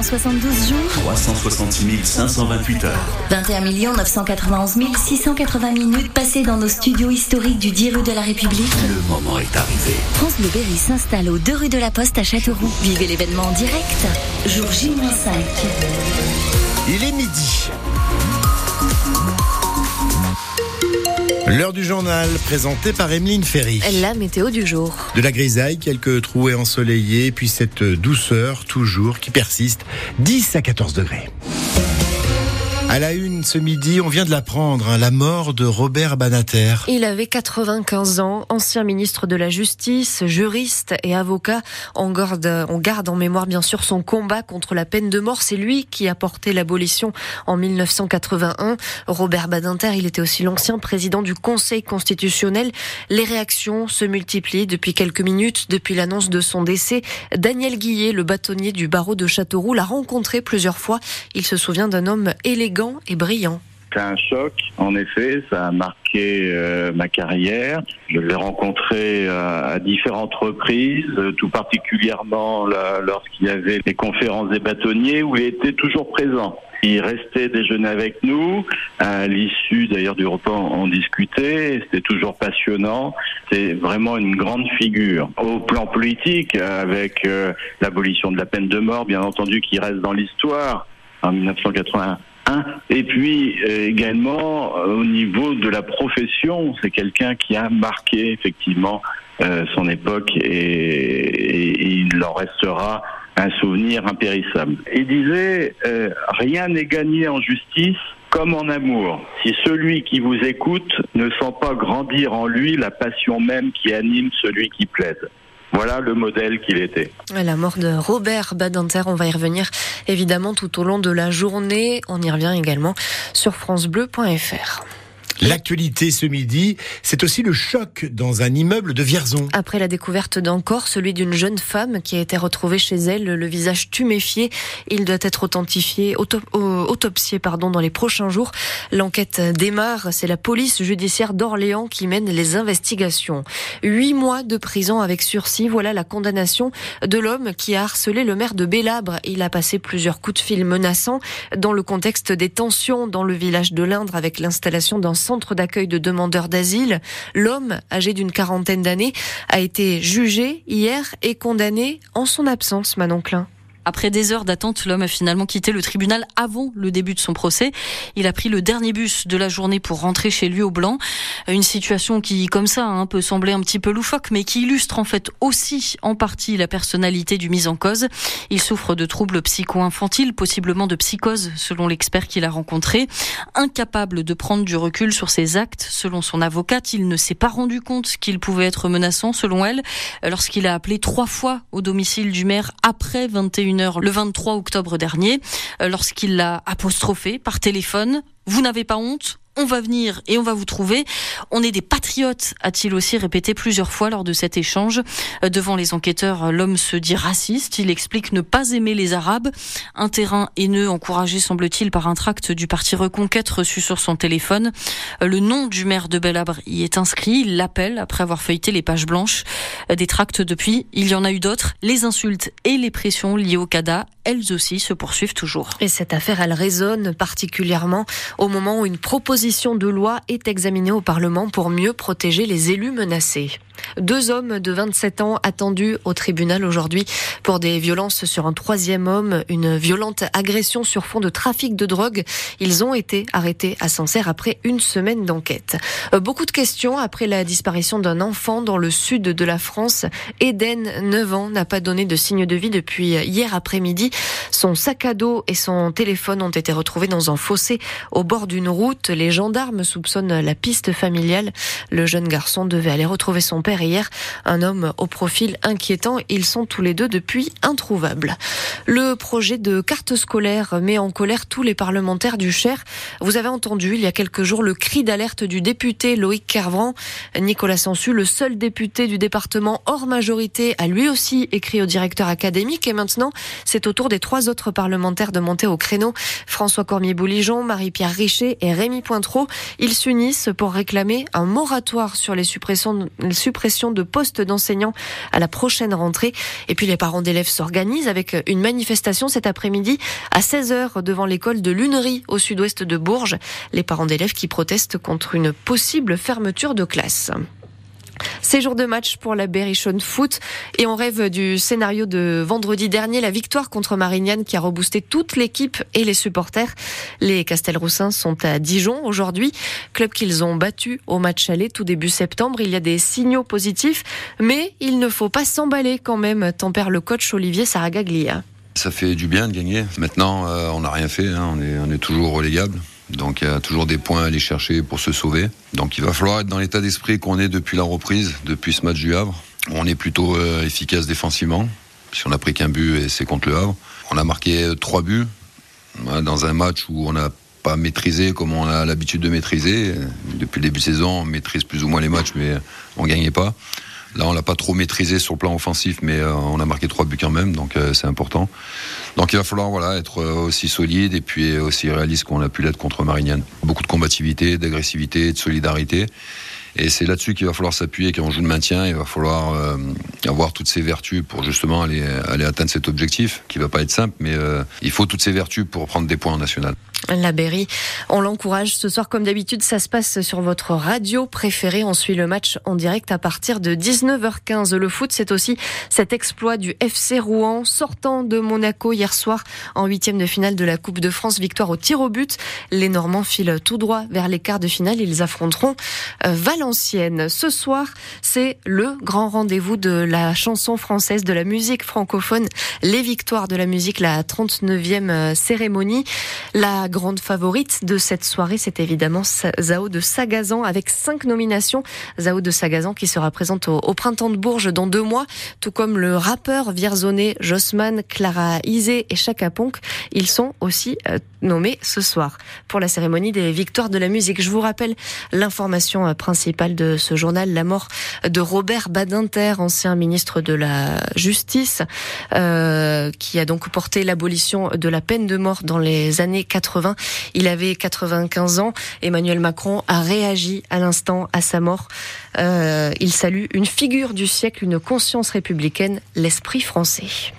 372 jours 366 528 heures. 21 991 680 minutes passées dans nos studios historiques du 10 rue de la République. Le moment est arrivé. France Bleu Berry s'installe aux 2 rue de la Poste à Châteauroux. Vivez l'événement en direct. Jour J-5. Il est midi. L'heure du journal présentée par Emeline Ferry. La météo du jour. De la grisaille, quelques trouées ensoleillées, puis cette douceur toujours qui persiste, 10 à 14 degrés. À la une ce midi, on vient de l'apprendre, hein, la mort de Robert Banater. Il avait 95 ans, ancien ministre de la Justice, juriste et avocat. On garde, on garde en mémoire bien sûr son combat contre la peine de mort. C'est lui qui a porté l'abolition en 1981. Robert Badinter, il était aussi l'ancien président du Conseil constitutionnel. Les réactions se multiplient depuis quelques minutes, depuis l'annonce de son décès. Daniel Guillet, le bâtonnier du barreau de Châteauroux, l'a rencontré plusieurs fois. Il se souvient d'un homme élégant et brillant. C'est un choc, en effet, ça a marqué euh, ma carrière. Je l'ai rencontré euh, à différentes reprises, euh, tout particulièrement lorsqu'il y avait les conférences des bâtonniers où il était toujours présent. Il restait déjeuner avec nous. À l'issue d'ailleurs du repas, on discutait. C'était toujours passionnant. C'est vraiment une grande figure. Au plan politique, avec l'abolition de la peine de mort, bien entendu, qui reste dans l'histoire en 1981 et puis euh, également euh, au niveau de la profession, c'est quelqu'un qui a marqué effectivement euh, son époque et, il en restera un souvenir impérissable. Il disait rien n'est gagné en justice comme en amour. Si celui qui vous écoute ne sent pas grandir en lui la passion même qui anime celui qui plaide. Voilà le modèle qu'il était. La mort de Robert Badinter, on va y revenir évidemment tout au long de la journée. On y revient également sur francebleu.fr. L'actualité ce midi, c'est aussi le choc dans un immeuble de Vierzon. Après la découverte d'un corps, celui d'une jeune femme qui a été retrouvée chez elle, le visage tuméfié, il doit être authentifié, autopsié pardon, dans les prochains jours. L'enquête démarre, c'est la police judiciaire d'Orléans qui mène les investigations. Huit mois de prison avec sursis, voilà la condamnation de l'homme qui a harcelé le maire de Bélabre. Il a passé plusieurs coups de fil menaçants dans le contexte des tensions dans le village de l'Indre avec l'installation d'un centre d'accueil de demandeurs d'asile. L'homme, âgé d'une quarantaine d'années, a été jugé hier et condamné en son absence, Manon Klein. Après des heures d'attente, l'homme a finalement quitté le tribunal avant le début de son procès. Il a pris le dernier bus de la journée pour rentrer chez lui au Blanc. Une situation qui, comme ça, hein, peut sembler un petit peu loufoque, mais qui illustre en fait aussi en partie la personnalité du mis en cause. Il souffre de troubles psycho-infantiles, possiblement de psychose, selon l'expert qu'il a rencontré. Incapable de prendre du recul sur ses actes, selon son avocate, il ne s'est pas rendu compte qu'il pouvait être menaçant, selon elle, lorsqu'il a appelé trois fois au domicile du maire après 21 le 23 octobre dernier, euh, lorsqu'il l'a apostrophé par téléphone. Vous n'avez pas honte? On va venir et on va vous trouver. On est des patriotes, a-t-il aussi répété plusieurs fois lors de cet échange. Euh, devant les enquêteurs, l'homme se dit raciste. Il explique ne pas aimer les Arabes. Un terrain haineux encouragé, semble-t-il, par un tract du parti Reconquête reçu sur son téléphone. Euh, le nom du maire de Belabre y est inscrit. Il l'appelle après avoir feuilleté les pages blanches. Euh, des tracts depuis, il y en a eu d'autres. Les insultes et les pressions liées au CADA, elles aussi se poursuivent toujours. Et cette affaire, elle résonne particulièrement au moment où une proposition de loi est examinée au Parlement pour mieux protéger les élus menacés. Deux hommes de 27 ans attendus au tribunal aujourd'hui pour des violences sur un troisième homme, une violente agression sur fond de trafic de drogue. Ils ont été arrêtés à Sancerre après une semaine d'enquête. Euh, beaucoup de questions après la disparition d'un enfant dans le sud de la France. Eden, 9 ans, n'a pas donné de signe de vie depuis hier après-midi. Son sac à dos et son téléphone ont été retrouvés dans un fossé au bord d'une route. Les gendarmes soupçonnent la piste familiale. Le jeune garçon devait aller retrouver son père hier. Un homme au profil inquiétant. Ils sont tous les deux depuis introuvables. Le projet de carte scolaire met en colère tous les parlementaires du Cher. Vous avez entendu il y a quelques jours le cri d'alerte du député Loïc Kervran. Nicolas Sansu, le seul député du département hors majorité, a lui aussi écrit au directeur académique et maintenant c'est au tour des trois autres parlementaires de monter au créneau. François Cormier-Bouligeon, Marie-Pierre Richer et Rémi Pointreau. Ils s'unissent pour réclamer un moratoire sur les suppressions, les suppressions de postes d'enseignants à la prochaine rentrée. Et puis les parents d'élèves s'organisent avec une manifestation cet après-midi à 16h devant l'école de Lunerie au sud-ouest de Bourges. Les parents d'élèves qui protestent contre une possible fermeture de classe. C'est jour de match pour la Berrichonne Foot et on rêve du scénario de vendredi dernier, la victoire contre Marignane qui a reboosté toute l'équipe et les supporters. Les Castelroussins sont à Dijon aujourd'hui, club qu'ils ont battu au match aller tout début septembre. Il y a des signaux positifs, mais il ne faut pas s'emballer quand même, tempère le coach Olivier Saragaglia. Ça fait du bien de gagner. Maintenant, euh, on n'a rien fait, hein. on, est, on est toujours relégable. Donc il y a toujours des points à aller chercher pour se sauver. Donc il va falloir être dans l'état d'esprit qu'on est depuis la reprise, depuis ce match du Havre. On est plutôt euh, efficace défensivement, puisqu'on a pris qu'un but et c'est contre le Havre. On a marqué euh, trois buts dans un match où on n'a pas maîtrisé comme on a l'habitude de maîtriser. Depuis le début de saison, on maîtrise plus ou moins les matchs, mais on gagnait pas. Là, on l'a pas trop maîtrisé sur le plan offensif, mais euh, on a marqué trois buts quand même, donc euh, c'est important. Donc il va falloir voilà être euh, aussi solide et puis aussi réaliste qu'on a pu l'être contre Marignane. Beaucoup de combativité, d'agressivité, de solidarité. Et c'est là-dessus qu'il va falloir s'appuyer quand on joue le maintien. Il va falloir avoir toutes ces vertus pour justement aller, aller atteindre cet objectif, qui va pas être simple, mais il faut toutes ces vertus pour prendre des points en national. La Berry, on l'encourage ce soir comme d'habitude. Ça se passe sur votre radio préférée. On suit le match en direct à partir de 19h15. Le foot, c'est aussi cet exploit du FC Rouen sortant de Monaco hier soir en huitième de finale de la Coupe de France. Victoire au tir au but. Les Normands filent tout droit vers les quarts de finale. Ils affronteront euh, Valenciennes. Ce soir, c'est le grand rendez-vous de la chanson française, de la musique francophone. Les victoires de la musique, la 39e cérémonie. La grande favorite de cette soirée, c'est évidemment Zao de Sagazan avec cinq nominations. Zao de Sagazan qui sera présente au, printemps de Bourges dans deux mois, tout comme le rappeur Vierzonnet, Jossman, Clara Isé et Chaka Ponk. Ils sont aussi euh, nommés ce soir pour la cérémonie des victoires de la musique. Je vous rappelle l'information euh, principale de ce journal, la mort de Robert Badinter, ancien ministre de la Justice, euh, qui a donc porté l'abolition de la peine de mort dans les années 80 il avait 95 ans. Emmanuel Macron a réagi à l'instant à sa mort. Euh, il salue une figure du siècle, une conscience républicaine, l'esprit français.